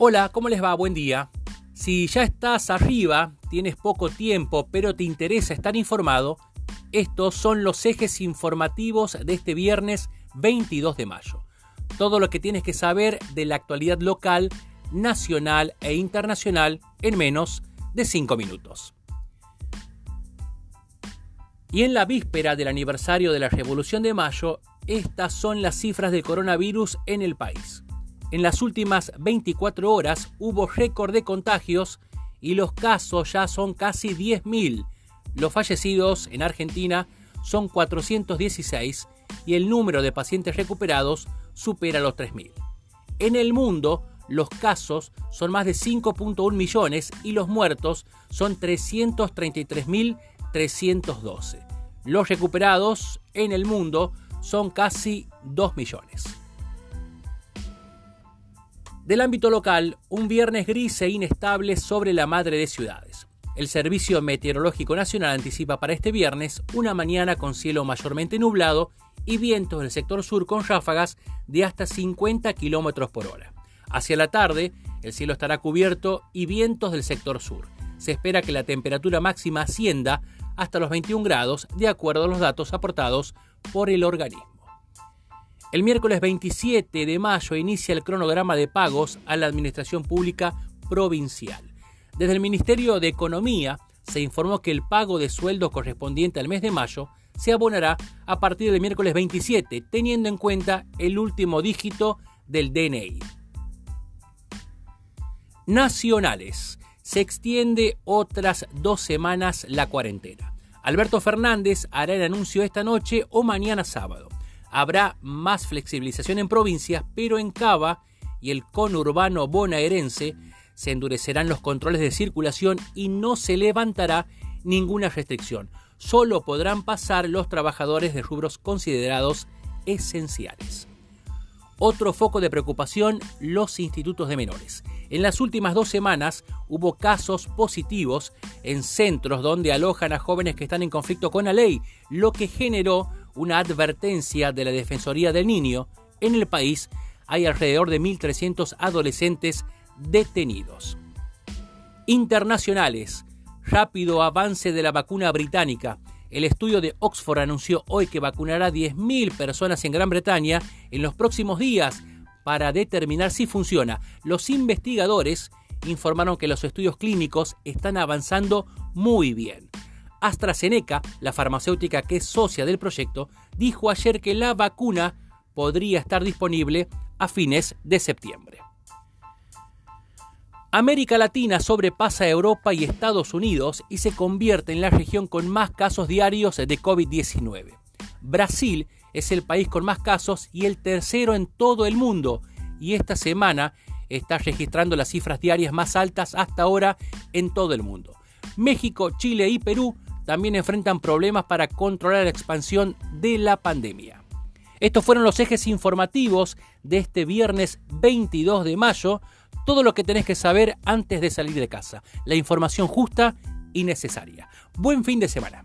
Hola, ¿cómo les va? Buen día. Si ya estás arriba, tienes poco tiempo, pero te interesa estar informado, estos son los ejes informativos de este viernes 22 de mayo. Todo lo que tienes que saber de la actualidad local, nacional e internacional en menos de 5 minutos. Y en la víspera del aniversario de la Revolución de Mayo, estas son las cifras del coronavirus en el país. En las últimas 24 horas hubo récord de contagios y los casos ya son casi 10.000. Los fallecidos en Argentina son 416 y el número de pacientes recuperados supera los 3.000. En el mundo, los casos son más de 5.1 millones y los muertos son 333.312. Los recuperados en el mundo son casi 2 millones. Del ámbito local, un viernes gris e inestable sobre la madre de ciudades. El Servicio Meteorológico Nacional anticipa para este viernes una mañana con cielo mayormente nublado y vientos del sector sur con ráfagas de hasta 50 km por hora. Hacia la tarde, el cielo estará cubierto y vientos del sector sur. Se espera que la temperatura máxima ascienda hasta los 21 grados, de acuerdo a los datos aportados por el organismo. El miércoles 27 de mayo inicia el cronograma de pagos a la Administración Pública Provincial. Desde el Ministerio de Economía se informó que el pago de sueldo correspondiente al mes de mayo se abonará a partir del miércoles 27, teniendo en cuenta el último dígito del DNI. Nacionales. Se extiende otras dos semanas la cuarentena. Alberto Fernández hará el anuncio esta noche o mañana sábado. Habrá más flexibilización en provincias, pero en Cava y el conurbano bonaerense se endurecerán los controles de circulación y no se levantará ninguna restricción. Solo podrán pasar los trabajadores de rubros considerados esenciales. Otro foco de preocupación, los institutos de menores. En las últimas dos semanas hubo casos positivos en centros donde alojan a jóvenes que están en conflicto con la ley, lo que generó una advertencia de la Defensoría del Niño. En el país hay alrededor de 1.300 adolescentes detenidos. Internacionales. Rápido avance de la vacuna británica. El estudio de Oxford anunció hoy que vacunará 10.000 personas en Gran Bretaña en los próximos días para determinar si funciona. Los investigadores informaron que los estudios clínicos están avanzando muy bien. AstraZeneca, la farmacéutica que es socia del proyecto, dijo ayer que la vacuna podría estar disponible a fines de septiembre. América Latina sobrepasa a Europa y Estados Unidos y se convierte en la región con más casos diarios de COVID-19. Brasil es el país con más casos y el tercero en todo el mundo y esta semana está registrando las cifras diarias más altas hasta ahora en todo el mundo. México, Chile y Perú también enfrentan problemas para controlar la expansión de la pandemia. Estos fueron los ejes informativos de este viernes 22 de mayo todo lo que tenés que saber antes de salir de casa. La información justa y necesaria. Buen fin de semana.